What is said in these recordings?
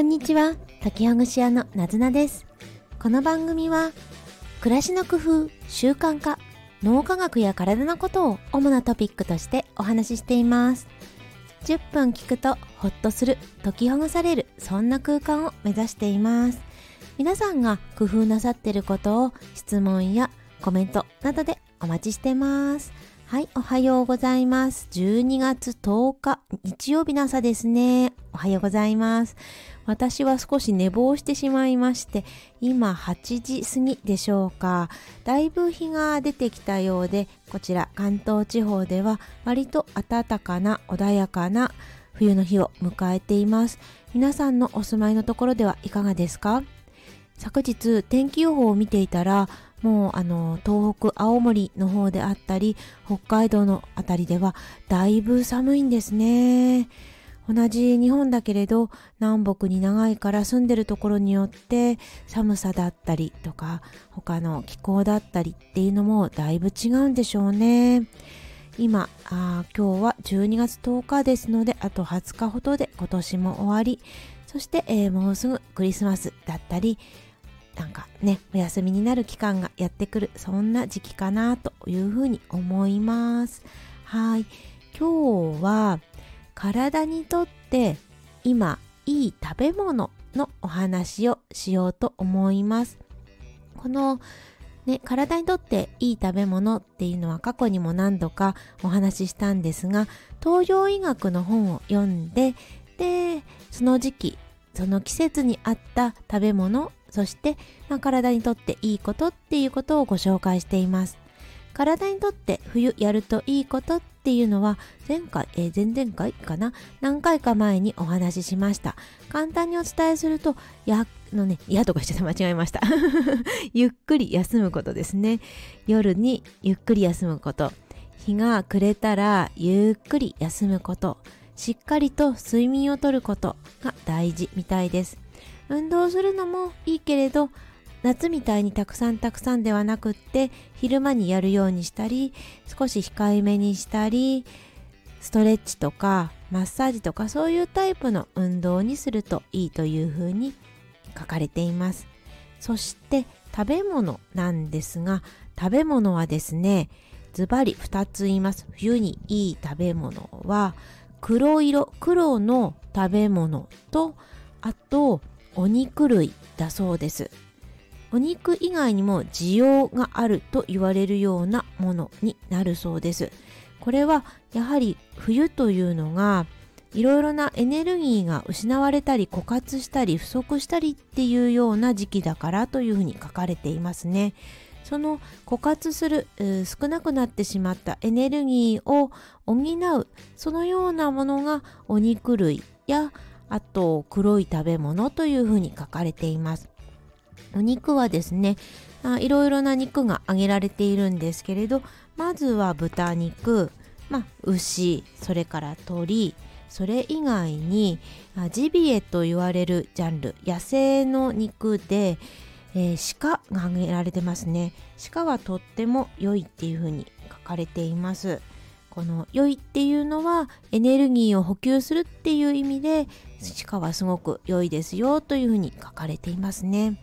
こんにちは、竹ほぐし屋のなずなです。この番組は、暮らしの工夫、習慣化、脳科学や体のことを主なトピックとしてお話ししています。10分聞くとホッとする、解きほぐされる、そんな空間を目指しています。皆さんが工夫なさっていることを質問やコメントなどでお待ちしてます。はい、おはようございます。12月10日、日曜日の朝ですね。おはようございます。私は少し寝坊してしまいまして、今8時過ぎでしょうか。だいぶ日が出てきたようで、こちら関東地方では割と暖かな穏やかな冬の日を迎えています。皆さんのお住まいのところではいかがですか？昨日天気予報を見ていたらもうあの東北青森の方であったり北海道のあたりではだいぶ寒いんですね同じ日本だけれど南北に長いから住んでるところによって寒さだったりとか他の気候だったりっていうのもだいぶ違うんでしょうね今あ今日は12月10日ですのであと20日ほどで今年も終わりそして、えー、もうすぐクリスマスだったりなんかね、お休みになる期間がやってくる、そんな時期かなというふうに思います。はい。今日は体にとって今いい食べ物のお話をしようと思います。このね、体にとっていい食べ物っていうのは過去にも何度かお話ししたんですが、東洋医学の本を読んで、で、その時期、その季節に合った食べ物そして、まあ、体にとっていいことっていうことをご紹介しています。体にとって冬やるといいことっっていうのは前回、えー、前々回かな？何回か前にお話ししました。簡単にお伝えすると、や、のね、やとかして間違えました。ゆっくり休むことですね。夜にゆっくり休むこと。日が暮れたらゆっくり休むこと。しっかりと睡眠をとることが大事みたいです。運動するのもいいけれど夏みたいにたくさんたくさんではなくって昼間にやるようにしたり少し控えめにしたりストレッチとかマッサージとかそういうタイプの運動にするといいというふうに書かれています。そして食べ物なんですが食べ物はですねズバリ2つ言います。冬にいい食べ物は黒色黒の食べ物とあとお肉類だそうです。お肉以外にも需要があると言われるようなものになるそうですこれはやはり冬というのがいろいろなエネルギーが失われたり枯渇したり不足したりっていうような時期だからというふうに書かれていますね。その枯渇する少なくなってしまったエネルギーを補うそのようなものがお肉類やあと黒い食べ物というふうに書かれています。お肉はですねあいろいろな肉が挙げられているんですけれどまずは豚肉、まあ、牛それから鳥それ以外にジビエと言われるジャンル野生の肉で、えー、鹿が挙げられてますね。鹿はとっても良いっていうふうに書かれています。この良いっていうのはエネルギーを補給するっていう意味で鹿はすごく良いですよというふうに書かれていますね。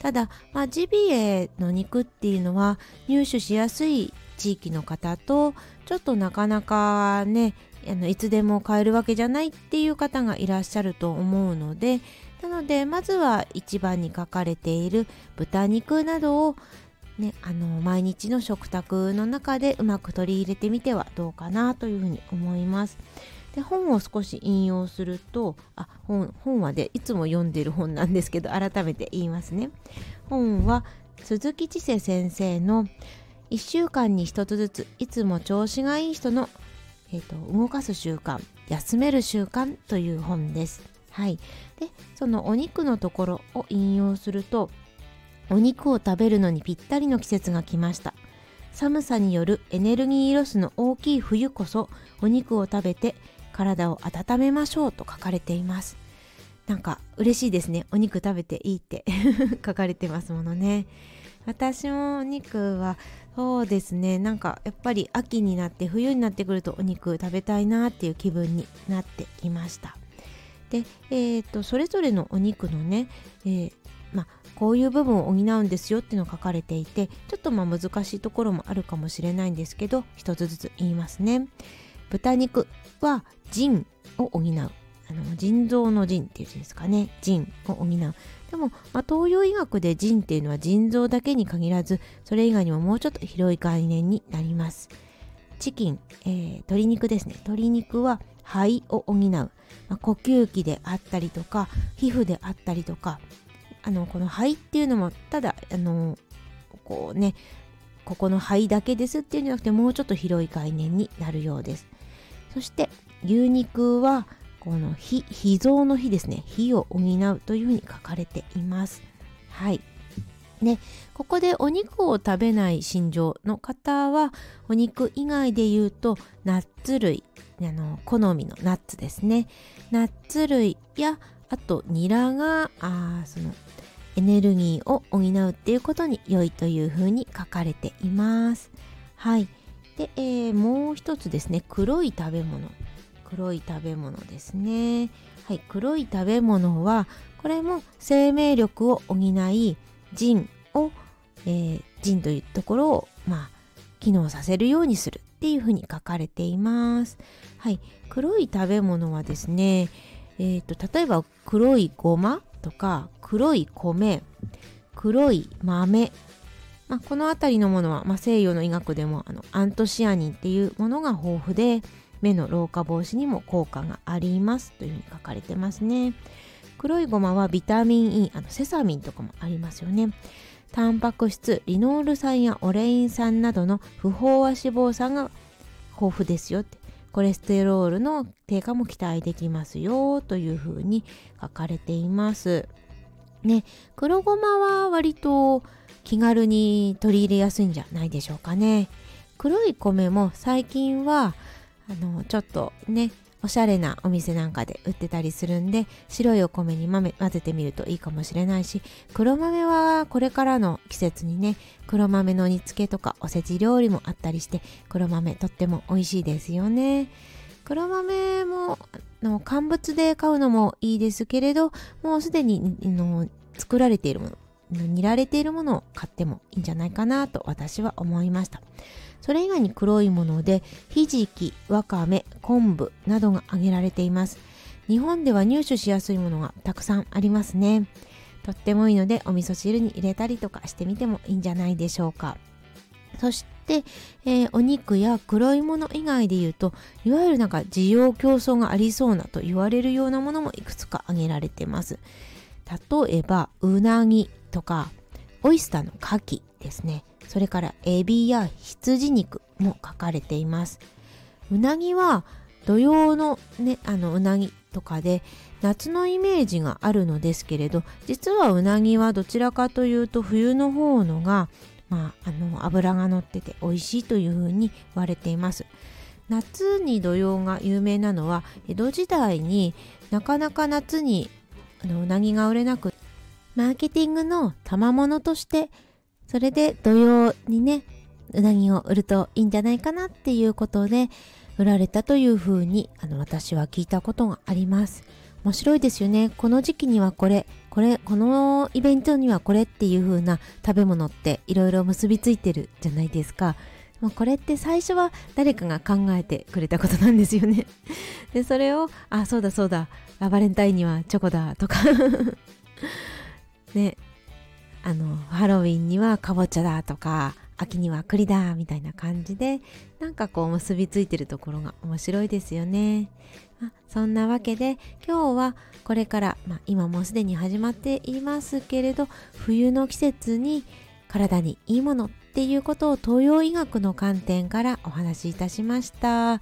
ただ、まあ、ジビエの肉っていうのは入手しやすい地域の方とちょっとなかなかねあのいつでも買えるわけじゃないっていう方がいらっしゃると思うのでなのでまずは一番に書かれている豚肉などをね、あの毎日の食卓の中でうまく取り入れてみてはどうかなというふうに思います。で本を少し引用するとあ本本はでいつも読んでる本なんですけど改めて言いますね。本は鈴木千世先生の「1週間に1つずついつも調子がいい人の、えー、と動かす習慣休める習慣」という本です。はい、でそのお肉のところを引用すると「お肉を食べるのにぴったりの季節が来ました。寒さによるエネルギーロスの大きい冬こそお肉を食べて体を温めましょうと書かれています。なんか嬉しいですね。お肉食べていいって。書かれてますものね。私もお肉はそうですね。なんかやっぱり秋になって冬になってくるとお肉食べたいなっていう気分になってきました。で、えーと、それぞれのお肉のね、えー、まあ、こういう部分を補うんですよっていうのが書かれていてちょっとまあ難しいところもあるかもしれないんですけど一つずつ言いますね。豚肉は腎を補う。あの腎臓の腎っていう字ですかね。腎を補う。でも、まあ、東洋医学で腎っていうのは腎臓だけに限らずそれ以外にももうちょっと広い概念になります。チキン、えー、鶏肉ですね。鶏肉は肺を補う、まあ、呼吸器であったりとか皮膚であったりとかあのこの肺っていうのもただあのこうねここの肺だけですっていうんじゃなくてもうちょっと広い概念になるようです。そして牛肉はこの脾脾臓の脾ですね。脾を補うというふうに書かれています。はい。ね、ここでお肉を食べない心情の方はお肉以外で言うとナッツ類あの好みのナッツですね。ナッツ類やあとニラがあそのエネルギーを補うっていうことに良いというふうに書かれています。はい。で、えー、もう一つですね。黒い食べ物。黒い食べ物ですね。はい。黒い食べ物はこれも生命力を補い腎を、えー、腎というところをまあ機能させるようにするっていうふうに書かれています。はい。黒い食べ物はですねえーと、例えば黒いごまとか黒い米黒い豆まあ、この辺りのものは、まあ、西洋の医学でもあのアントシアニンっていうものが豊富で目の老化防止にも効果がありますというふうに書かれてますね。黒いごまはビタミン E あのセサミンとかもありますよね。タンパク質リノール酸やオレイン酸などの不飽和脂肪酸が豊富ですよってコレステロールの低下も期待できますよというふうに書かれています。ね黒ごまは割と気軽に取り入れやすいんじゃないでしょうかね。黒い米も最近はあのちょっとねおしゃれなお店なんかで売ってたりするんで白いお米に豆混ぜてみるといいかもしれないし黒豆はこれからの季節にね黒豆の煮付けとかおせち料理もあったりして黒豆とっても美味しいですよね。黒豆もの乾物で買うのもいいですけれどもうすでにの作られているもの。煮られているものを買ってもいいんじゃないかなと私は思いました。それ以外に黒いものでひじき、わかめ、昆布などが挙げられています。日本では入手しやすいものがたくさんありますね。とってもいいのでお味噌汁に入れたりとかしてみてもいいんじゃないでしょうか。そして、えー、お肉や黒いもの以外で言うといわゆるなんか需要競争がありそうなと言われるようなものもいくつか挙げられてます。例えばうなぎ。とかオイスターの牡蠣ですね。それからエビや羊肉も書かれています。うなぎは土用のねあのうなぎとかで夏のイメージがあるのですけれど実はうなぎはどちらかというと冬の方のが、まあ、あの脂が乗ってて美味しいというふうに言われています。夏に土用が有名なのは江戸時代になかなか夏にあのうなぎが売れなくマーケティングの賜物としてそれで土曜にねうなぎを売るといいんじゃないかなっていうことで売られたというふうにあの私は聞いたことがあります。面白いですよね。この時期にはこれこれこのイベントにはこれっていう風な食べ物っていろいろ結びついてるじゃないですか。もうこれって最初は誰かが考えてくれたことなんですよね。でそれをあそうだそうだ。バレンタインにはチョコだとか。ねあのハロウィンにはかぼちゃだとか秋には栗だみたいな感じでなんかこう結びついてるところが面白いですよね。まあ、そんなわけで今日はこれから、まあ、今もうすでに始まっていますけれど冬の季節に体にいいものっていうことを東洋医学の観点からお話しいたしました。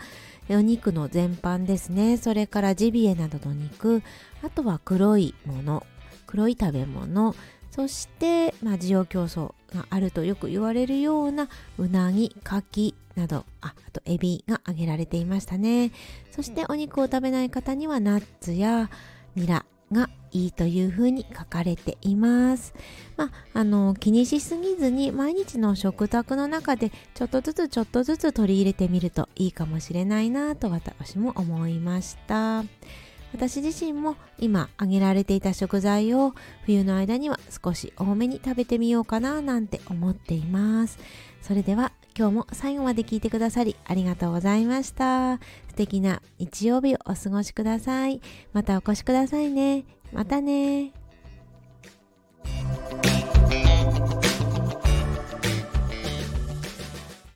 お肉の全般ですねそれからジビエなどの肉あとは黒いもの黒い食べ物そして、まあ、需要競争があるとよく言われるようなうなぎ、牡蠣などああとエビが挙げられていましたねそしてお肉を食べない方にはナッツやニラがいいというふうに書かれています。まあ、あの気にしすぎずに毎日の食卓の中でちょっとずつちょっとずつ取り入れてみるといいかもしれないなと私も思いました。私自身も今挙げられていた食材を冬の間には少し多めに食べてみようかななんて思っています。それでは今日も最後まで聞いてくださりありがとうございました。素敵な日曜日をお過ごしください。またお越しくださいね。またね。